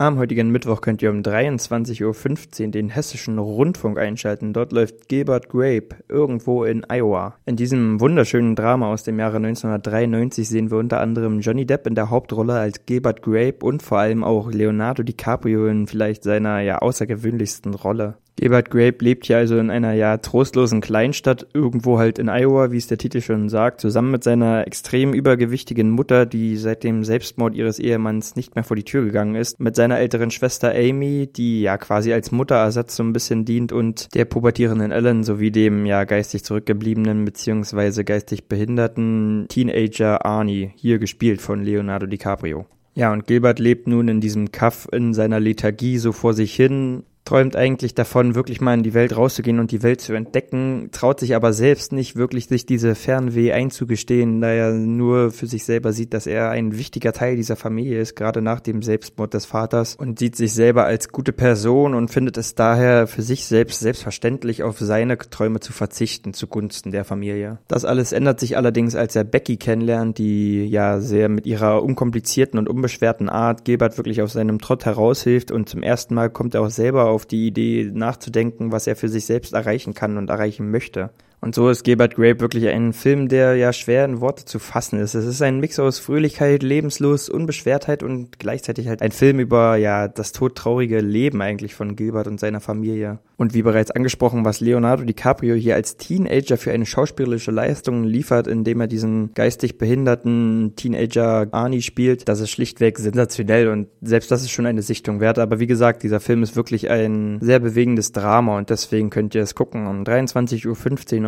Am heutigen Mittwoch könnt ihr um 23.15 Uhr den hessischen Rundfunk einschalten. Dort läuft Gilbert Grape irgendwo in Iowa. In diesem wunderschönen Drama aus dem Jahre 1993 sehen wir unter anderem Johnny Depp in der Hauptrolle als Gilbert Grape und vor allem auch Leonardo DiCaprio in vielleicht seiner ja außergewöhnlichsten Rolle. Gebert Grape lebt hier also in einer ja trostlosen Kleinstadt, irgendwo halt in Iowa, wie es der Titel schon sagt, zusammen mit seiner extrem übergewichtigen Mutter, die seit dem Selbstmord ihres Ehemanns nicht mehr vor die Tür gegangen ist, mit seiner älteren Schwester Amy, die ja quasi als Mutterersatz so ein bisschen dient und der pubertierenden Ellen sowie dem ja geistig zurückgebliebenen bzw. geistig behinderten Teenager Arnie, hier gespielt von Leonardo DiCaprio. Ja, und Gilbert lebt nun in diesem Kaff in seiner Lethargie so vor sich hin, träumt eigentlich davon, wirklich mal in die Welt rauszugehen und die Welt zu entdecken, traut sich aber selbst nicht wirklich, sich diese Fernweh einzugestehen, da er nur für sich selber sieht, dass er ein wichtiger Teil dieser Familie ist, gerade nach dem Selbstmord des Vaters und sieht sich selber als gute Person und findet es daher für sich selbst selbstverständlich, auf seine Träume zu verzichten zugunsten der Familie. Das alles ändert sich allerdings, als er Becky kennenlernt, die ja sehr mit ihrer unkomplizierten und unbeschwerten Art Gilbert wirklich aus seinem Trott heraushilft und zum ersten Mal kommt er auch selber auf auf die Idee nachzudenken, was er für sich selbst erreichen kann und erreichen möchte. Und so ist Gilbert Grape wirklich ein Film, der ja schwer in Worte zu fassen ist. Es ist ein Mix aus Fröhlichkeit, Lebenslust, Unbeschwertheit und gleichzeitig halt ein Film über ja das todtraurige Leben eigentlich von Gilbert und seiner Familie. Und wie bereits angesprochen, was Leonardo DiCaprio hier als Teenager für eine schauspielerische Leistung liefert, indem er diesen geistig behinderten Teenager Arnie spielt, das ist schlichtweg sensationell und selbst das ist schon eine Sichtung wert. Aber wie gesagt, dieser Film ist wirklich ein sehr bewegendes Drama und deswegen könnt ihr es gucken um 23.15 Uhr